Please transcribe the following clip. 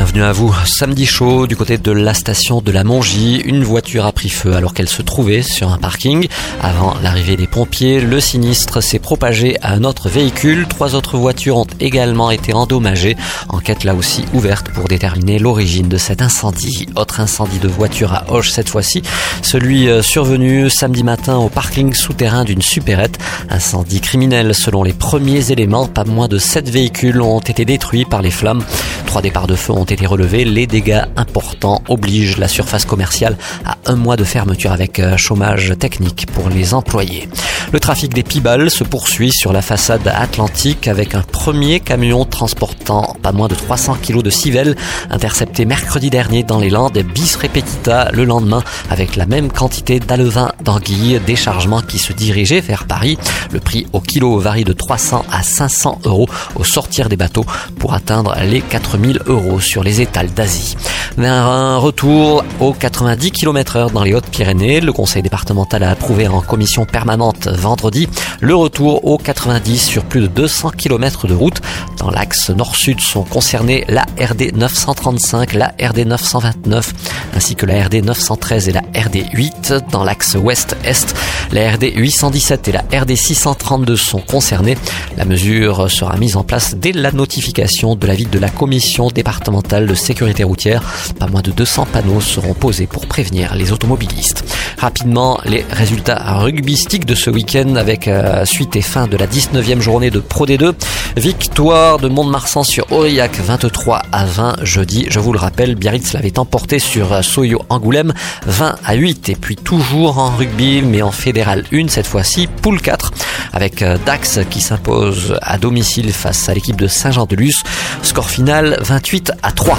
Bienvenue à vous. Samedi chaud, du côté de la station de la Mongie, une voiture a pris feu alors qu'elle se trouvait sur un parking. Avant l'arrivée des pompiers, le sinistre s'est propagé à un autre véhicule. Trois autres voitures ont également été endommagées. Enquête là aussi ouverte pour déterminer l'origine de cet incendie. Autre incendie de voiture à Hoche cette fois-ci. Celui euh, survenu samedi matin au parking souterrain d'une supérette. Incendie criminel selon les premiers éléments. Pas moins de sept véhicules ont été détruits par les flammes. Trois départs de feu ont été relevés. Les dégâts importants obligent la surface commerciale à un mois de fermeture avec euh, chômage technique pour les employés. Le trafic des Pibales se poursuit sur la façade atlantique avec un premier camion transportant pas moins de 300 kg de civelles intercepté mercredi dernier dans les Landes bis repetita le lendemain avec la même quantité d'alevin d'anguilles, déchargement qui se dirigeait vers Paris. Le prix au kilo varie de 300 à 500 euros au sortir des bateaux pour atteindre les 4000 euros sur les étals d'Asie. Un retour aux 90 km heure dans les Hautes-Pyrénées. Le conseil départemental a approuvé en commission permanente vendredi le retour aux 90 sur plus de 200 km de route. Dans l'axe nord-sud sont concernés la RD 935, la RD 929 ainsi que la RD 913 et la RD 8. Dans l'axe ouest-est, la RD 817 et la RD 632 sont concernés. La mesure sera mise en place dès la notification de l'avis de la commission départementale de sécurité routière. Pas moins de 200 panneaux seront posés pour prévenir les automobilistes. Rapidement, les résultats rugbystiques de ce week-end avec euh, suite et fin de la 19e journée de Pro D2. Victoire de Mont-de-Marsan sur Aurillac 23 à 20 jeudi. Je vous le rappelle, Biarritz l'avait emporté sur euh, Soyo Angoulême 20 à 8. Et puis toujours en rugby, mais en fédéral 1 cette fois-ci, poule 4 avec euh, Dax qui s'impose à domicile face à l'équipe de Saint-Jean-de-Luz. Score final 28 à 3.